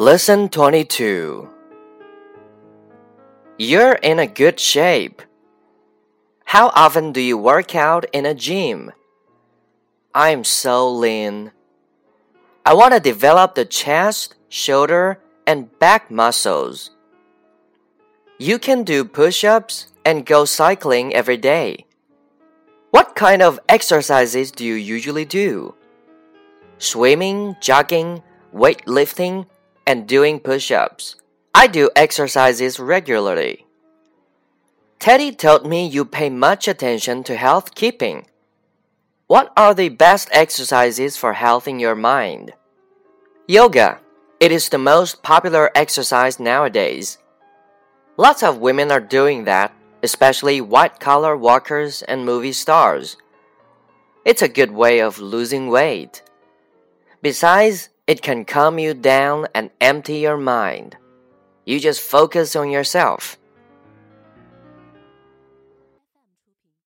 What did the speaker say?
Lesson 22 You're in a good shape. How often do you work out in a gym? I'm so lean. I want to develop the chest, shoulder, and back muscles. You can do push ups and go cycling every day. What kind of exercises do you usually do? Swimming, jogging, weightlifting, and doing push ups. I do exercises regularly. Teddy told me you pay much attention to health keeping. What are the best exercises for health in your mind? Yoga. It is the most popular exercise nowadays. Lots of women are doing that, especially white collar workers and movie stars. It's a good way of losing weight. Besides, it can calm you down and empty your mind. You just focus on yourself.